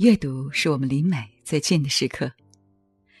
阅读是我们离美最近的时刻。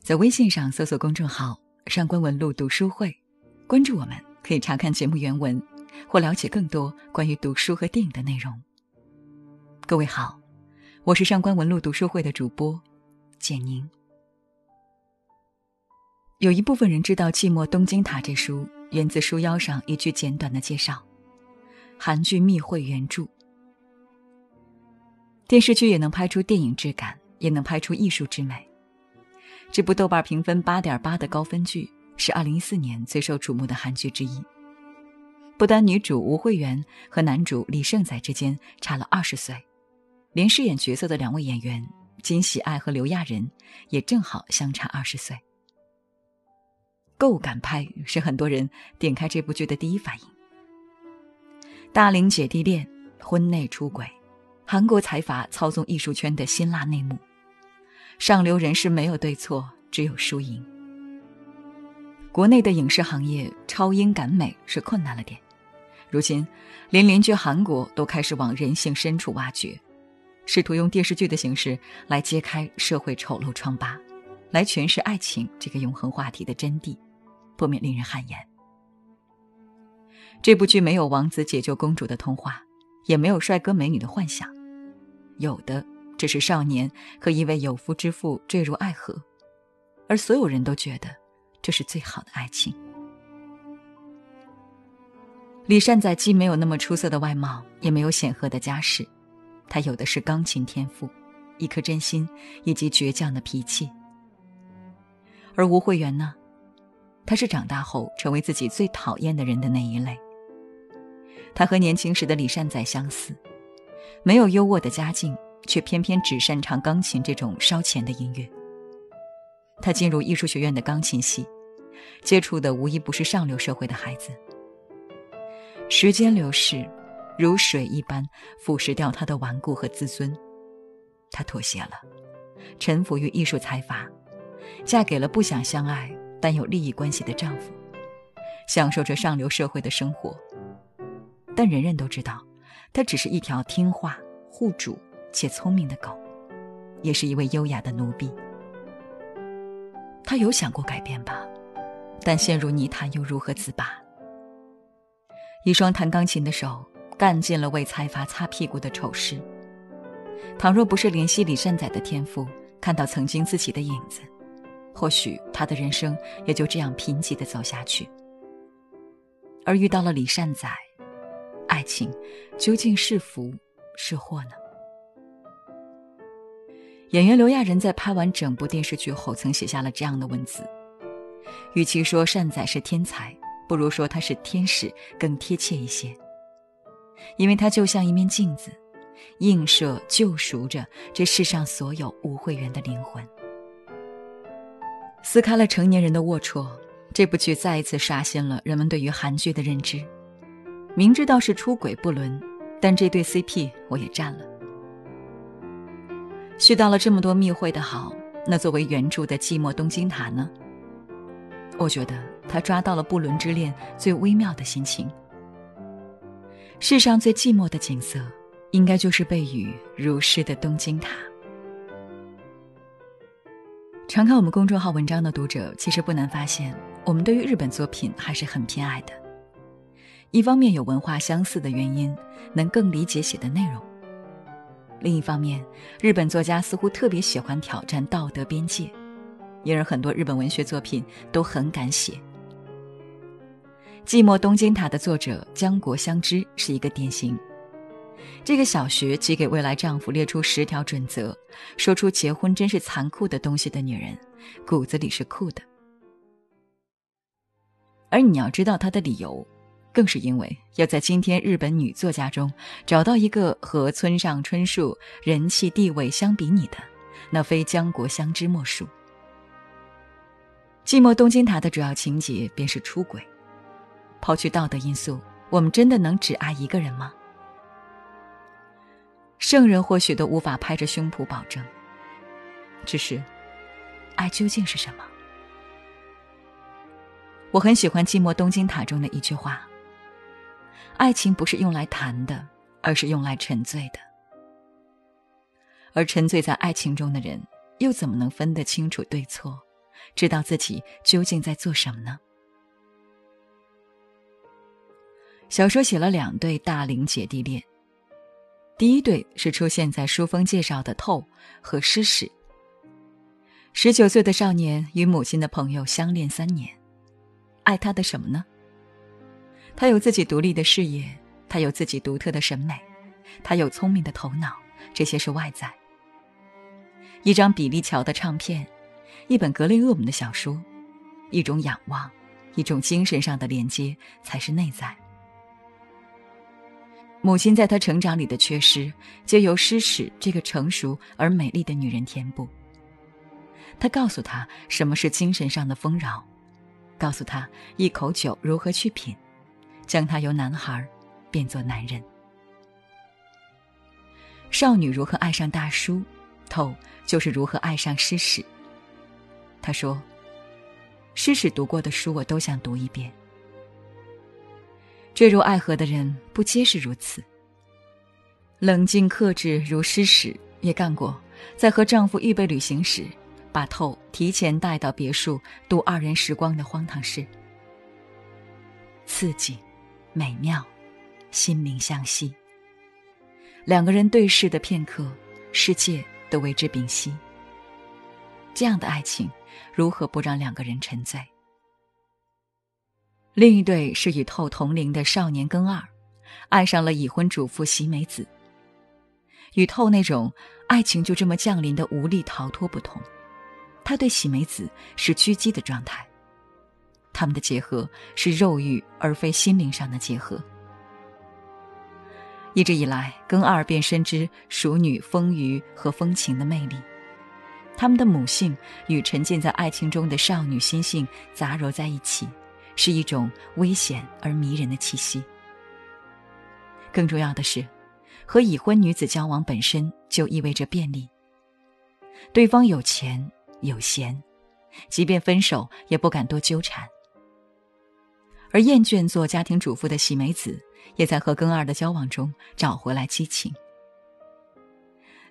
在微信上搜索公众号“上官文露读书会”，关注我们，可以查看节目原文或了解更多关于读书和电影的内容。各位好，我是上官文露读书会的主播简宁。有一部分人知道《寂寞东京塔》这书，源自书腰上一句简短的介绍：韩剧密会原著。电视剧也能拍出电影质感，也能拍出艺术之美。这部豆瓣评分八点八的高分剧是二零一四年最受瞩目的韩剧之一。不单女主吴慧媛和男主李胜宰之间差了二十岁，连饰演角色的两位演员金喜爱和刘亚仁也正好相差二十岁。够敢拍是很多人点开这部剧的第一反应。大龄姐弟恋，婚内出轨。韩国财阀操纵艺术圈的辛辣内幕，上流人士没有对错，只有输赢。国内的影视行业超英赶美是困难了点，如今连邻居韩国都开始往人性深处挖掘，试图用电视剧的形式来揭开社会丑陋疮疤，来诠释爱情这个永恒话题的真谛，不免令人汗颜。这部剧没有王子解救公主的童话，也没有帅哥美女的幻想。有的只是少年和一位有夫之妇坠入爱河，而所有人都觉得这是最好的爱情。李善宰既没有那么出色的外貌，也没有显赫的家世，他有的是钢琴天赋、一颗真心以及倔强的脾气。而吴慧媛呢，她是长大后成为自己最讨厌的人的那一类。她和年轻时的李善宰相似。没有优渥的家境，却偏偏只擅长钢琴这种烧钱的音乐。他进入艺术学院的钢琴系，接触的无一不是上流社会的孩子。时间流逝，如水一般腐蚀掉他的顽固和自尊。他妥协了，臣服于艺术财阀，嫁给了不想相爱但有利益关系的丈夫，享受着上流社会的生活。但人人都知道。他只是一条听话、护主且聪明的狗，也是一位优雅的奴婢。他有想过改变吧，但陷入泥潭又如何自拔？一双弹钢琴的手，干尽了为财阀擦屁股的丑事。倘若不是怜惜李善宰的天赋，看到曾经自己的影子，或许他的人生也就这样贫瘠的走下去。而遇到了李善宰。爱情究竟是福是祸呢？演员刘亚仁在拍完整部电视剧后，曾写下了这样的文字：“与其说善宰是天才，不如说他是天使更贴切一些。因为他就像一面镜子，映射救赎着这世上所有无会员的灵魂。”撕开了成年人的龌龊，这部剧再一次刷新了人们对于韩剧的认知。明知道是出轨不伦，但这对 CP 我也占了。絮叨了这么多密会的好，那作为原著的《寂寞东京塔》呢？我觉得他抓到了不伦之恋最微妙的心情。世上最寂寞的景色，应该就是被雨如湿的东京塔。常看我们公众号文章的读者，其实不难发现，我们对于日本作品还是很偏爱的。一方面有文化相似的原因，能更理解写的内容；另一方面，日本作家似乎特别喜欢挑战道德边界，因而很多日本文学作品都很敢写。《寂寞东京塔》的作者江国香织是一个典型。这个小学即给未来丈夫列出十条准则，说出结婚真是残酷的东西的女人，骨子里是酷的。而你要知道她的理由。更是因为要在今天日本女作家中找到一个和村上春树人气地位相比拟的，那非江国香织莫属。《寂寞东京塔》的主要情节便是出轨。抛去道德因素，我们真的能只爱一个人吗？圣人或许都无法拍着胸脯保证。只是，爱究竟是什么？我很喜欢《寂寞东京塔》中的一句话。爱情不是用来谈的，而是用来沉醉的。而沉醉在爱情中的人，又怎么能分得清楚对错，知道自己究竟在做什么呢？小说写了两对大龄姐弟恋，第一对是出现在书封介绍的透和诗史。十九岁的少年与母亲的朋友相恋三年，爱他的什么呢？他有自己独立的事业，他有自己独特的审美，他有聪明的头脑，这些是外在。一张比利乔的唱片，一本格雷厄姆的小说，一种仰望，一种精神上的连接，才是内在。母亲在他成长里的缺失，皆由诗史这个成熟而美丽的女人填补。他告诉他什么是精神上的丰饶，告诉他一口酒如何去品，将他由男孩变作男人。少女如何爱上大叔，透就是如何爱上诗史。他说：“诗史读过的书，我都想读一遍。”坠入爱河的人不皆是如此？冷静克制如诗史，也干过在和丈夫预备旅行时。把透提前带到别墅度二人时光的荒唐事，刺激、美妙、心灵相惜。两个人对视的片刻，世界都为之屏息。这样的爱情，如何不让两个人沉醉？另一对是与透同龄的少年更二，爱上了已婚主妇喜美子。与透那种爱情就这么降临的无力逃脱不同。他对喜美子是狙击的状态，他们的结合是肉欲而非心灵上的结合。一直以来，庚二便深知熟女丰腴和风情的魅力，他们的母性与沉浸在爱情中的少女心性杂糅在一起，是一种危险而迷人的气息。更重要的是，和已婚女子交往本身就意味着便利，对方有钱。有闲，即便分手也不敢多纠缠。而厌倦做家庭主妇的喜美子，也在和庚二的交往中找回来激情。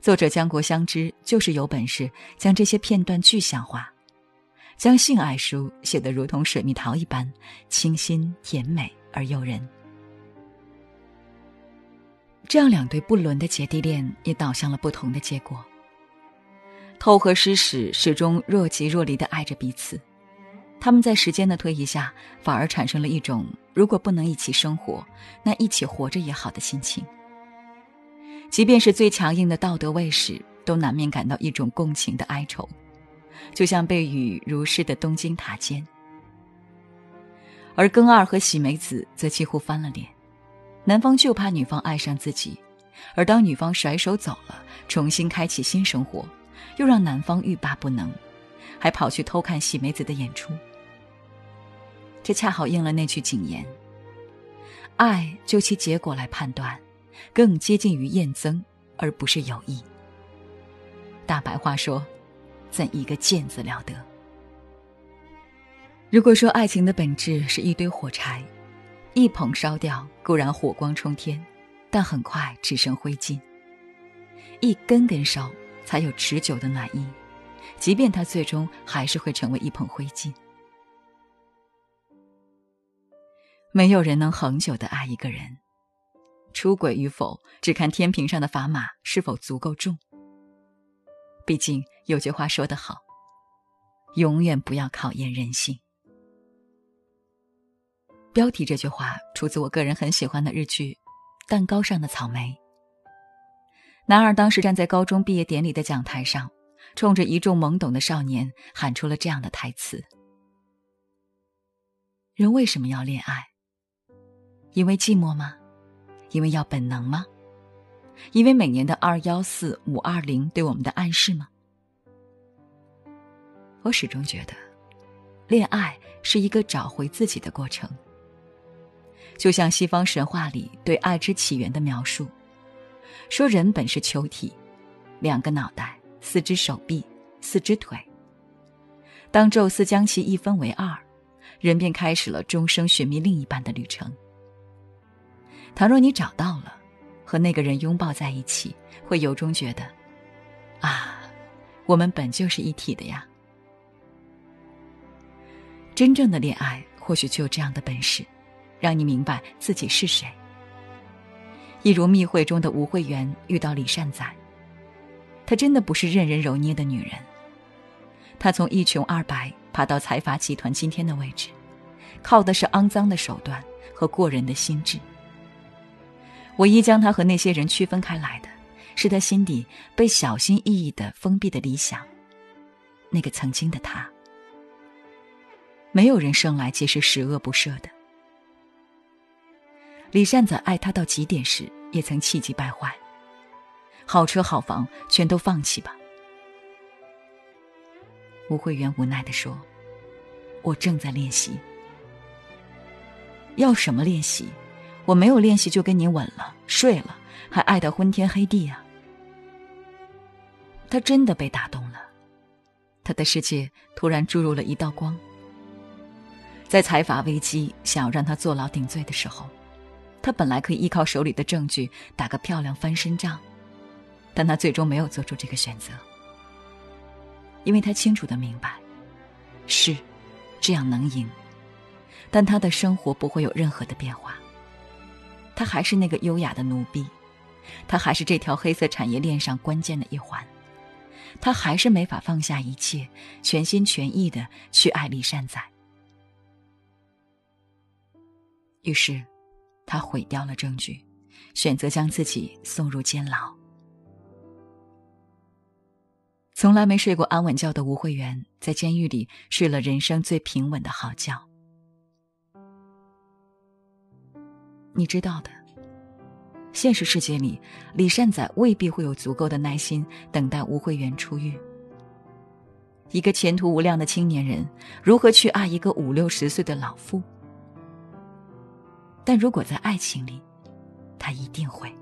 作者江国香知就是有本事将这些片段具象化，将性爱书写得如同水蜜桃一般清新甜美而诱人。这样两对不伦的姐弟恋也导向了不同的结果。偷和诗史始终若即若离的爱着彼此，他们在时间的推移下，反而产生了一种如果不能一起生活，那一起活着也好的心情。即便是最强硬的道德卫士，都难免感到一种共情的哀愁，就像被雨如湿的东京塔尖。而庚二和喜美子则几乎翻了脸，男方就怕女方爱上自己，而当女方甩手走了，重新开启新生活。又让男方欲罢不能，还跑去偷看喜美子的演出。这恰好应了那句警言：“爱就其结果来判断，更接近于厌憎，而不是友谊。”大白话说：“怎一个贱字了得！”如果说爱情的本质是一堆火柴，一捧烧掉固然火光冲天，但很快只剩灰烬；一根根烧。才有持久的暖意，即便它最终还是会成为一捧灰烬。没有人能恒久的爱一个人，出轨与否只看天平上的砝码是否足够重。毕竟有句话说得好，永远不要考验人性。标题这句话出自我个人很喜欢的日剧《蛋糕上的草莓》。男二当时站在高中毕业典礼的讲台上，冲着一众懵懂的少年喊出了这样的台词：“人为什么要恋爱？因为寂寞吗？因为要本能吗？因为每年的二幺四五二零对我们的暗示吗？”我始终觉得，恋爱是一个找回自己的过程，就像西方神话里对爱之起源的描述。说人本是球体，两个脑袋，四只手臂，四只腿。当宙斯将其一分为二，人便开始了终生寻觅另一半的旅程。倘若你找到了，和那个人拥抱在一起，会由衷觉得，啊我们本就是一体的呀。真正的恋爱或许就有这样的本事，让你明白自己是谁。一如密会中的吴慧媛遇到李善宰，她真的不是任人揉捏的女人。她从一穷二白爬到财阀集团今天的位置，靠的是肮脏的手段和过人的心智。唯一将他和那些人区分开来的，是他心底被小心翼翼的封闭的理想。那个曾经的他。没有人生来皆是十恶不赦的。李善在爱他到极点时，也曾气急败坏。好车好房全都放弃吧。吴慧媛无奈的说：“我正在练习。要什么练习？我没有练习就跟你吻了、睡了，还爱得昏天黑地啊！”他真的被打动了，他的世界突然注入了一道光。在财阀危机想要让他坐牢顶罪的时候。他本来可以依靠手里的证据打个漂亮翻身仗，但他最终没有做出这个选择，因为他清楚的明白，是这样能赢，但他的生活不会有任何的变化。他还是那个优雅的奴婢，他还是这条黑色产业链上关键的一环，他还是没法放下一切，全心全意的去爱李善宰。于是。他毁掉了证据，选择将自己送入监牢。从来没睡过安稳觉的吴慧媛，在监狱里睡了人生最平稳的好觉。你知道的，现实世界里，李善宰未必会有足够的耐心等待吴慧媛出狱。一个前途无量的青年人，如何去爱一个五六十岁的老妇？但如果在爱情里，他一定会。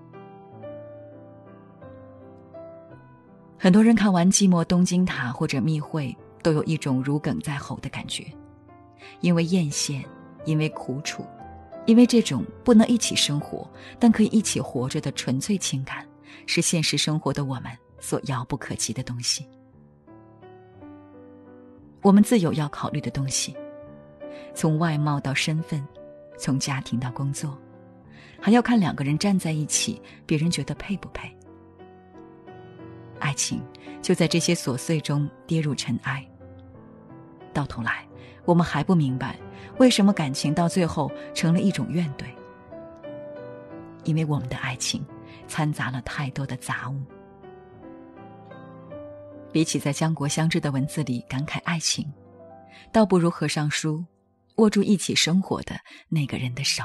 很多人看完《寂寞东京塔》或者《密会》，都有一种如鲠在喉的感觉，因为艳羡，因为苦楚，因为这种不能一起生活，但可以一起活着的纯粹情感，是现实生活的我们所遥不可及的东西。我们自有要考虑的东西，从外貌到身份。从家庭到工作，还要看两个人站在一起，别人觉得配不配。爱情就在这些琐碎中跌入尘埃。到头来，我们还不明白，为什么感情到最后成了一种怨怼。因为我们的爱情掺杂了太多的杂物。比起在江国相知的文字里感慨爱情，倒不如合上书。握住一起生活的那个人的手。